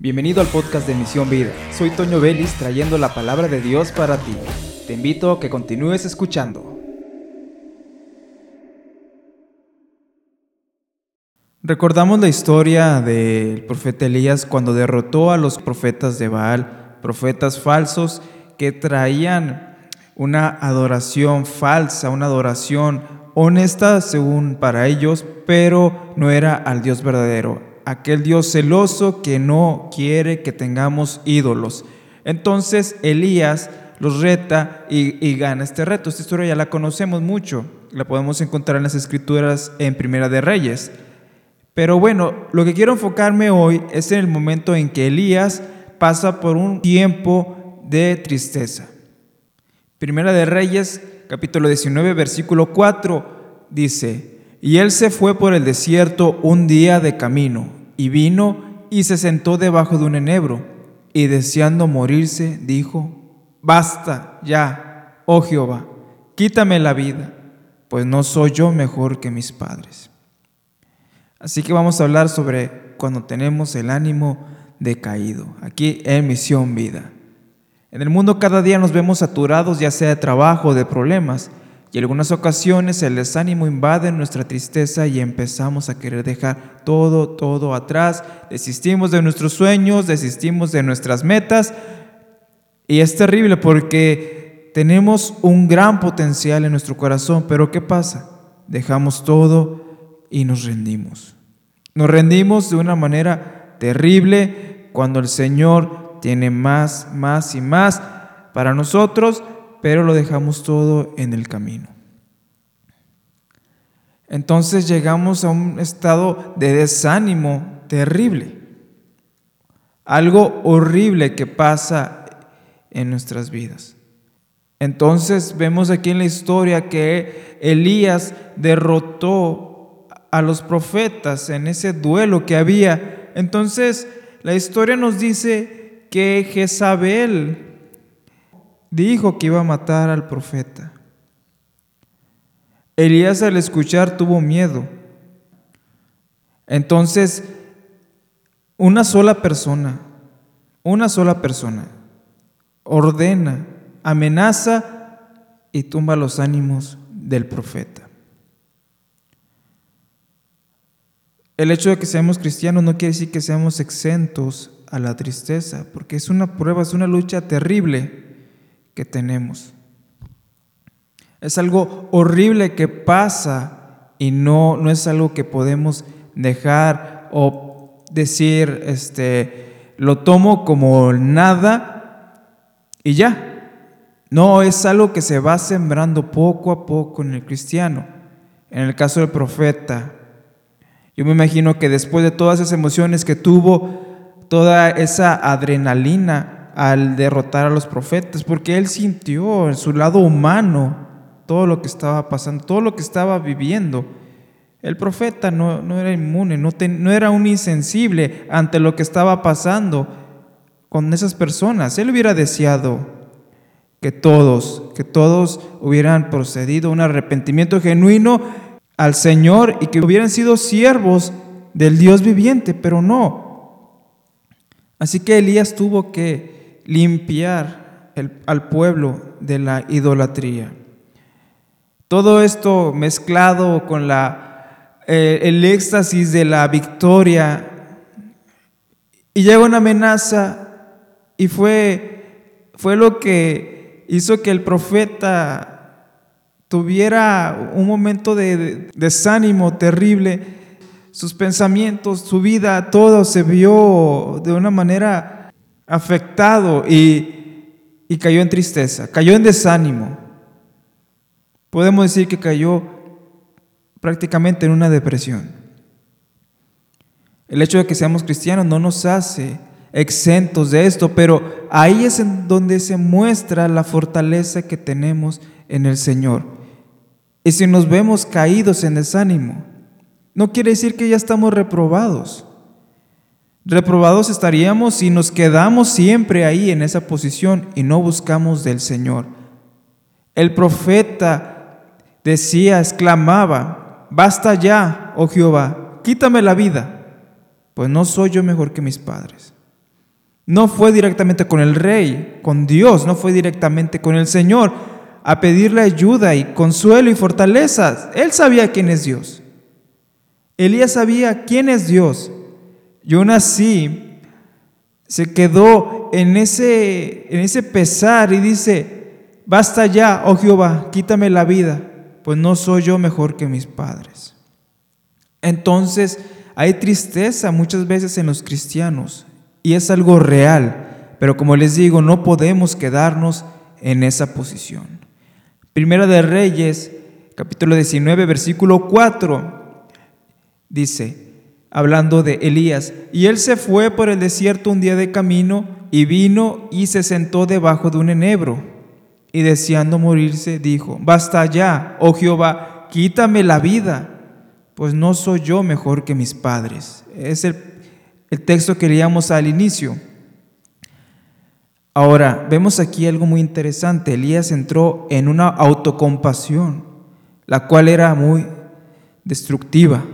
Bienvenido al podcast de Misión Vida. Soy Toño Vélez trayendo la palabra de Dios para ti. Te invito a que continúes escuchando. Recordamos la historia del profeta Elías cuando derrotó a los profetas de Baal, profetas falsos que traían una adoración falsa, una adoración honesta según para ellos, pero no era al Dios verdadero, aquel Dios celoso que no quiere que tengamos ídolos. Entonces Elías los reta y, gana este reto. Esta historia ya la conocemos mucho, la podemos encontrar en las escrituras en Primera de Reyes. Pero bueno, lo que quiero enfocarme hoy es en el momento en que Elías pasa por un tiempo de tristeza. Primera de Reyes, capítulo 19, versículo 4, dice, y él se fue por el desierto un día de camino y vino y se sentó debajo de un enebro, y deseando morirse, dijo, Basta ya, oh Jehová, quítame la vida, pues no soy yo mejor que mis padres. Así que vamos a hablar sobre cuando tenemos el ánimo decaído, aquí en Misión Vida. En el mundo cada día nos vemos saturados ya sea de trabajo o de problemas, y algunas ocasiones el desánimo invade nuestra tristeza y empezamos a querer dejar todo, todo atrás. Desistimos de nuestros sueños, desistimos de nuestras metas. Y es terrible porque tenemos un gran potencial en nuestro corazón, pero ¿qué pasa? Dejamos todo y nos rendimos. Nos rendimos de una manera terrible cuando el Señor tiene más, más y más para nosotros pero lo dejamos todo en el camino. Entonces llegamos a un estado de desánimo terrible, algo horrible que pasa en nuestras vidas. Entonces vemos aquí en la historia que Elías derrotó a los profetas en ese duelo que había. Entonces la historia nos dice que Jezabel dijo que iba a matar al profeta. Elías al escuchar tuvo miedo. Entonces, una sola persona, una sola persona, ordena, amenaza y tumba los ánimos del profeta. El hecho de que seamos cristianos no quiere decir que seamos exentos a la tristeza, porque es una prueba, es una lucha terrible que tenemos. Es algo horrible que pasa y no, no es algo que podemos dejar o decir, este, lo tomo como nada y ya. No, es algo que se va sembrando poco a poco en el cristiano. En el caso del profeta, yo me imagino que después de todas esas emociones que tuvo, toda esa adrenalina, al derrotar a los profetas, porque él sintió en su lado humano todo lo que estaba pasando, todo lo que estaba viviendo. El profeta no, era inmune, no, no era un insensible ante lo que estaba pasando con esas personas. Él hubiera deseado que todos, que todos hubieran procedido un arrepentimiento genuino al Señor y que hubieran sido siervos del Dios viviente, pero no. Así que Elías tuvo que limpiar al pueblo de la idolatría. Todo esto mezclado con la, eh, el éxtasis de la victoria. Y llega una amenaza y fue, fue lo que hizo que el profeta tuviera un momento de desánimo terrible. Sus pensamientos, su vida, todo se vio de una manera afectado y, y cayó en tristeza, cayó en desánimo. Podemos decir que cayó prácticamente en una depresión. El hecho de que seamos cristianos no nos hace exentos de esto, pero ahí es en donde se muestra la fortaleza que tenemos en el Señor. Y si nos vemos caídos en desánimo, no quiere decir que ya estamos reprobados. Reprobados estaríamos si nos quedamos siempre ahí en esa posición y no buscamos del Señor. El profeta decía, exclamaba, basta ya, oh Jehová, quítame la vida, pues no soy yo mejor que mis padres. no fue directamente con el rey, con Dios, no fue directamente con el Señor a pedirle ayuda y consuelo y fortaleza. Él sabía quién es Dios. Elías sabía quién es Dios. Y aún así se quedó en ese, en ese pesar y dice, basta ya, oh Jehová, quítame la vida, pues no soy yo mejor que mis padres. Entonces hay tristeza muchas veces en los cristianos y es algo real, pero como les digo, no podemos quedarnos en esa posición. Primera de Reyes, capítulo 19, versículo 4, dice, hablando de Elías, y él se fue por el desierto un día de camino y vino y se sentó debajo de un enebro, y deseando morirse, dijo, basta ya, oh Jehová, quítame la vida, pues no soy yo mejor que mis padres. Es el el texto que leíamos al inicio. Ahora, vemos aquí algo muy interesante. Elías entró en una autocompasión, la cual era muy destructiva.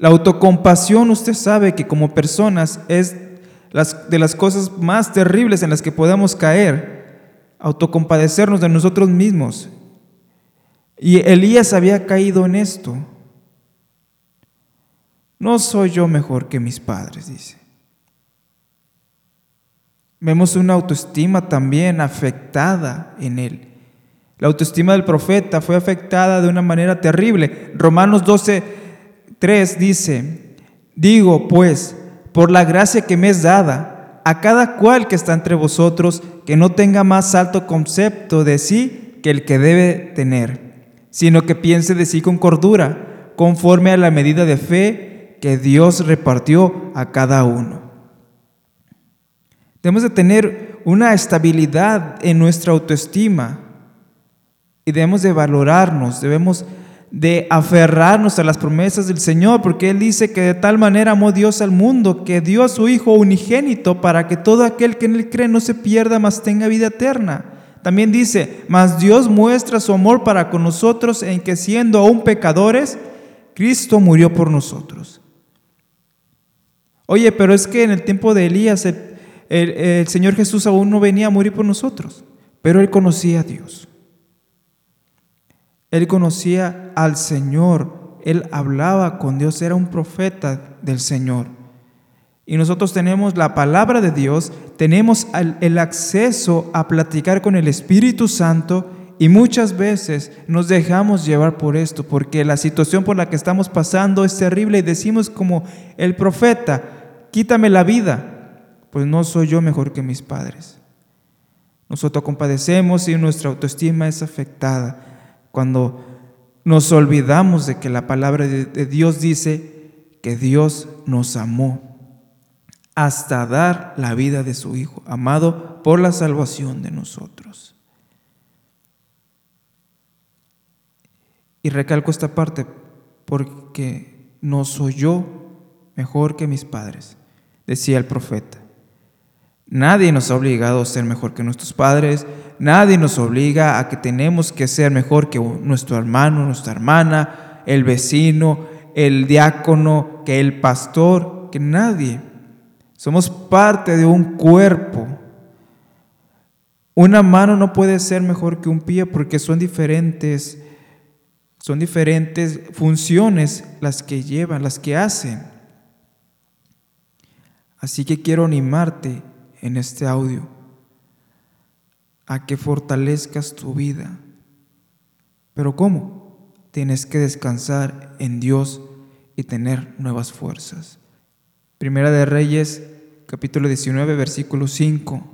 La autocompasión, usted sabe que como personas es de las cosas más terribles en las que podemos caer, autocompadecernos de nosotros mismos. Y Elías había caído en esto. No soy yo mejor que mis padres, dice. Vemos una autoestima también afectada en él. La autoestima del profeta fue afectada de una manera terrible. Romanos 12, 3 dice, digo pues, por la gracia que me es dada, a cada cual que está entre vosotros, que no tenga más alto concepto de sí que el que debe tener, sino que piense de sí con cordura, conforme a la medida de fe que Dios repartió a cada uno. Debemos de tener una estabilidad en nuestra autoestima y debemos de valorarnos, debemos de aferrarnos a las promesas del Señor, porque Él dice que de tal manera amó Dios al mundo, que dio a su Hijo unigénito para que todo aquel que en Él cree no se pierda, mas tenga vida eterna. También dice, mas Dios muestra su amor para con nosotros en que siendo aún pecadores, Cristo murió por nosotros. Oye, pero es que en el tiempo de Elías el, Señor Jesús aún no venía a morir por nosotros, pero él conocía a Dios. Él conocía al Señor, él hablaba con Dios, era un profeta del Señor. Y nosotros tenemos la palabra de Dios, tenemos el acceso a platicar con el Espíritu Santo. Y muchas veces nos dejamos llevar por esto, porque la situación por la que estamos pasando es terrible y decimos como el profeta, quítame la vida, pues no soy yo mejor que mis padres. Nosotros compadecemos y nuestra autoestima es afectada cuando nos olvidamos de que la palabra de Dios dice que Dios nos amó hasta dar la vida de su Hijo, amado por la salvación de nosotros. Y recalco esta parte porque no soy yo mejor que mis padres decía el profeta. Nadie nos ha obligado a ser mejor que nuestros padres, nadie nos obliga a que tenemos que ser mejor que nuestro hermano, nuestra hermana, el vecino, el diácono, que el pastor, que nadie. Somos parte de un cuerpo. Una mano no puede ser mejor que un pie porque son diferentes, son diferentes funciones las que llevan, las que hacen. Así que quiero animarte en este audio a que fortalezcas tu vida. Pero ¿cómo? Tienes que descansar en Dios y tener nuevas fuerzas. Primera de Reyes, capítulo 19, versículo 5.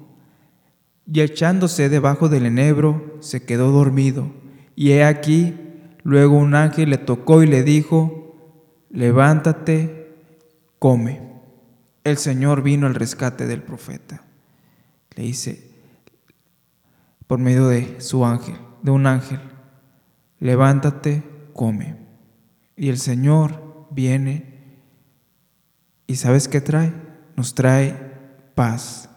Y echándose debajo del enebro, se quedó dormido. Y he aquí, luego un ángel le tocó y le dijo, levántate, come el Señor vino al rescate del profeta. Le dice, por medio de su ángel, de un ángel, levántate, come. Y el Señor viene y ¿sabes qué trae? Nos trae paz.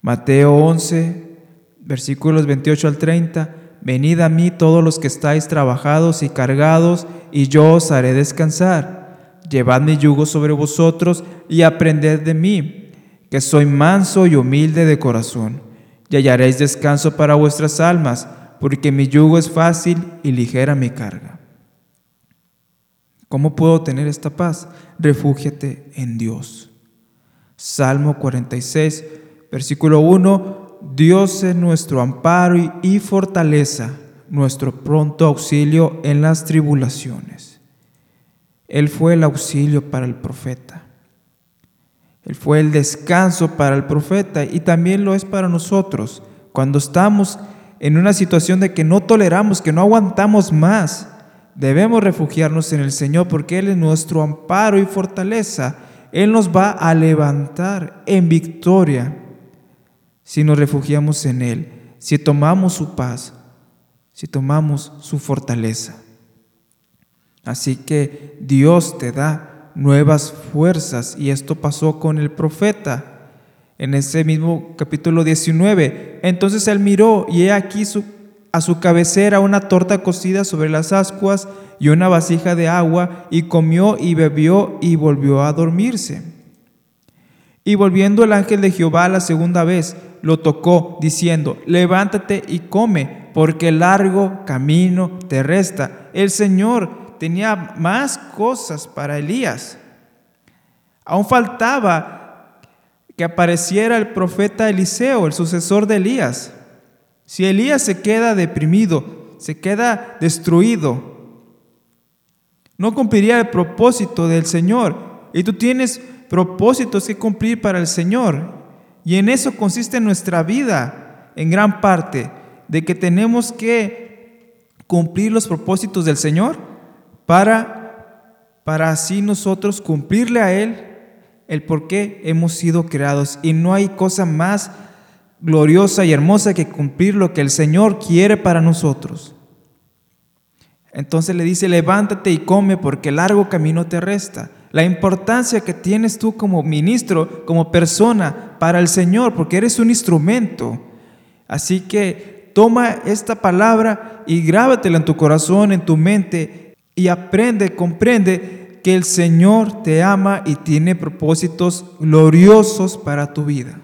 Mateo 11, versículos 28 al 30. Venid a mí todos los que estáis trabajados y cargados, y yo os haré descansar. Llevad mi yugo sobre vosotros y aprended de mí, que soy manso y humilde de corazón, y hallaréis descanso para vuestras almas, porque mi yugo es fácil y ligera mi carga. ¿Cómo puedo tener esta paz? Refúgiate en Dios. Salmo 46, versículo 1, Dios es nuestro amparo y fortaleza, nuestro pronto auxilio en las tribulaciones. Él fue el auxilio para el profeta. Él fue el descanso para el profeta y también lo es para nosotros cuando estamos en una situación de que no toleramos, que no aguantamos más. Debemos refugiarnos en el Señor porque Él es nuestro amparo y fortaleza. Él nos va a levantar en victoria si nos refugiamos en Él, si tomamos su paz, si tomamos su fortaleza. Así que Dios te da nuevas fuerzas y esto pasó con el profeta en ese mismo capítulo 19. Entonces él miró y he aquí a su cabecera una torta cocida sobre las ascuas y una vasija de agua y comió y bebió y volvió a dormirse. Y volviendo el ángel de Jehová la segunda vez, lo tocó, diciendo, levántate y come, porque largo camino te resta. El Señor tenía más cosas para Elías. Aún faltaba que apareciera el profeta Eliseo, el sucesor de Elías. Si Elías se queda deprimido, se queda destruido, no cumpliría el propósito del Señor. Y tú tienes propósitos que cumplir para el Señor. Y en eso consiste nuestra vida, en gran parte, de que tenemos que cumplir los propósitos del Señor para, para así nosotros cumplirle a Él el por qué hemos sido creados. Y no hay cosa más gloriosa y hermosa que cumplir lo que el Señor quiere para nosotros. Entonces le dice, levántate y come porque largo camino te resta la importancia que tienes tú como ministro, como persona para el Señor, porque eres un instrumento. Así que toma esta palabra y grábatela en tu corazón, en tu mente, y aprende, comprende que el Señor te ama y tiene propósitos gloriosos para tu vida.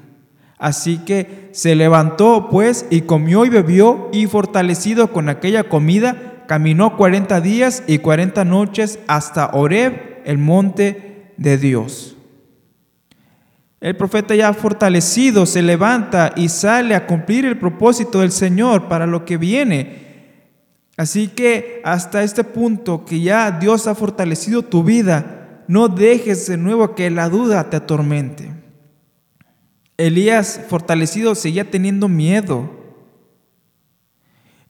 Así que se levantó pues y comió y bebió y fortalecido con aquella comida, caminó cuarenta días y cuarenta noches hasta Oreb el monte de Dios. El profeta ya fortalecido se levanta y sale a cumplir el propósito del Señor para lo que viene. Así que hasta este punto que ya Dios ha fortalecido tu vida, no dejes de nuevo que la duda te atormente. Elías fortalecido seguía teniendo miedo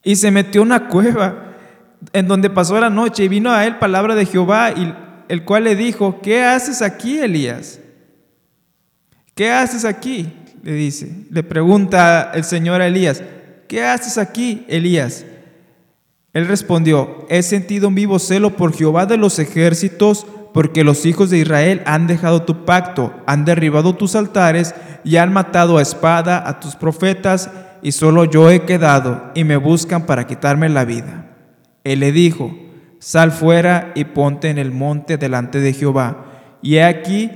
y se metió en una cueva en donde pasó la noche y vino a él palabra de Jehová y el cual le dijo, ¿qué haces aquí, Elías? ¿Qué haces aquí? Le dice, le pregunta el Señor a Elías, ¿qué haces aquí, Elías? Él respondió, he sentido un vivo celo por Jehová de los ejércitos, porque los hijos de Israel han dejado tu pacto, han derribado tus altares y han matado a espada a tus profetas, y solo yo he quedado, y me buscan para quitarme la vida. Él le dijo, sal fuera y ponte en el monte delante de Jehová. Y he aquí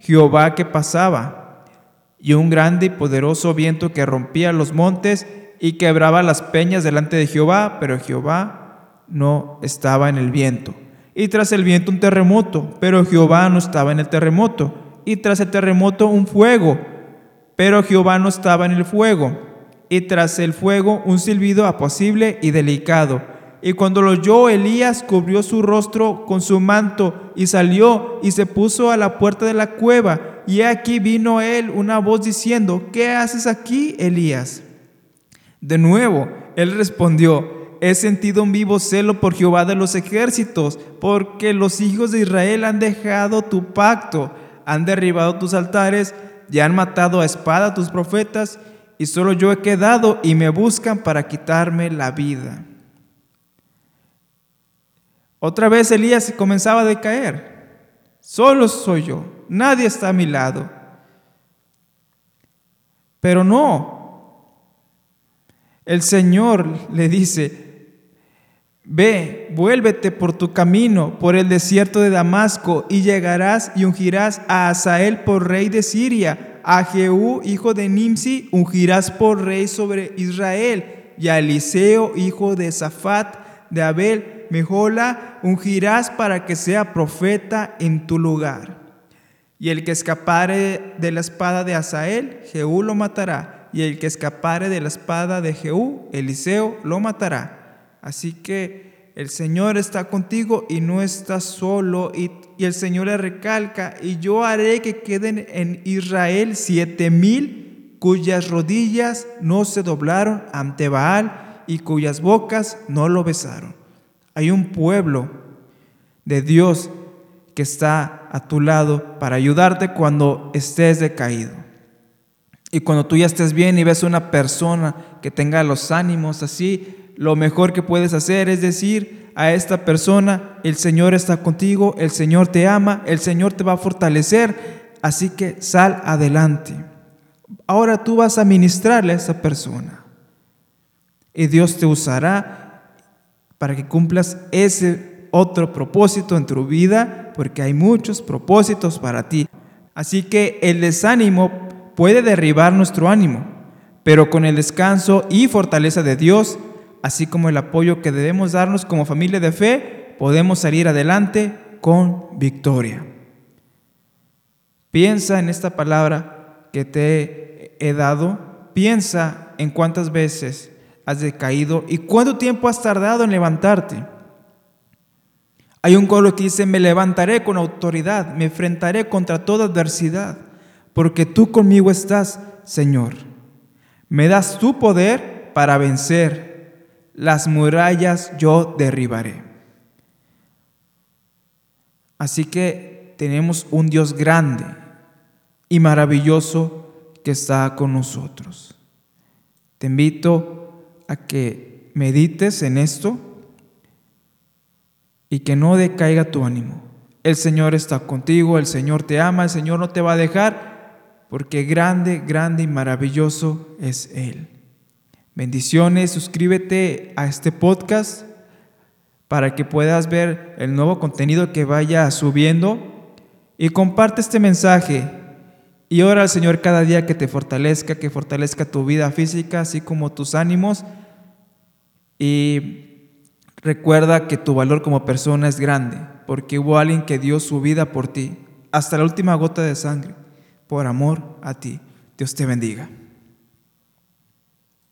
Jehová que pasaba, y un grande y poderoso viento que rompía los montes y quebraba las peñas delante de Jehová, pero Jehová no estaba en el viento. Y tras el viento un terremoto, pero Jehová no estaba en el terremoto. Y tras el terremoto un fuego, pero Jehová no estaba en el fuego. Y tras el fuego un silbido apacible y delicado y cuando lo oyó Elías, cubrió su rostro con su manto y salió y se puso a la puerta de la cueva. Y aquí vino él una voz diciendo, ¿qué haces aquí, Elías? De nuevo, él respondió, he sentido un vivo celo por Jehová de los ejércitos, porque los hijos de Israel han dejado tu pacto, han derribado tus altares y han matado a espada a tus profetas, y solo yo he quedado y me buscan para quitarme la vida. Otra vez Elías comenzaba a decaer. Solo soy yo, nadie está a mi lado. Pero no. El Señor le dice, ve, vuélvete por tu camino, por el desierto de Damasco, y llegarás y ungirás a Asael por rey de Siria. a Jehú, hijo de Nimsi, ungirás por rey sobre Israel, y a Eliseo, hijo de Safat, de Abel, Mejola, ungirás para que sea profeta en tu lugar. Y el que escapare de la espada de Asael, Jehú lo matará. Y el que escapare de la espada de Jehú, Eliseo lo matará. Así que el Señor está contigo y no estás solo. Y, y el Señor le recalca, y yo haré que queden en Israel siete mil cuyas rodillas no se doblaron ante Baal y cuyas bocas no lo besaron. Hay un pueblo de Dios que está a tu lado para ayudarte cuando estés decaído. Y cuando tú ya estés bien y ves una persona que tenga los ánimos así, lo mejor que puedes hacer es decir a esta persona, el Señor está contigo, el Señor te ama, el Señor te va a fortalecer, así que sal adelante. Ahora tú vas a ministrarle a esa persona. Y Dios te usará para que cumplas ese otro propósito en tu vida, porque hay muchos propósitos para ti. Así que el desánimo puede derribar nuestro ánimo, pero con el descanso y fortaleza de Dios, así como el apoyo que debemos darnos como familia de fe, podemos salir adelante con victoria. Piensa en esta palabra que te he dado, piensa en cuántas veces has decaído y cuánto tiempo has tardado en levantarte. Hay un coro que dice, me levantaré con autoridad, me enfrentaré contra toda adversidad, porque tú conmigo estás, Señor. Me das tu poder para vencer, las murallas yo derribaré. Así que tenemos un Dios grande y maravilloso que está con nosotros. Te invito a que medites en esto y que no decaiga tu ánimo. El Señor está contigo, el Señor te ama, el Señor no te va a dejar, porque grande, grande y maravilloso es Él. Bendiciones, suscríbete a este podcast para que puedas ver el nuevo contenido que vaya subiendo y comparte este mensaje y ora al Señor cada día que te fortalezca, que fortalezca tu vida física, así como tus ánimos. Y recuerda que tu valor como persona es grande, porque hubo alguien que dio su vida por ti, hasta la última gota de sangre, por amor a ti. Dios te bendiga.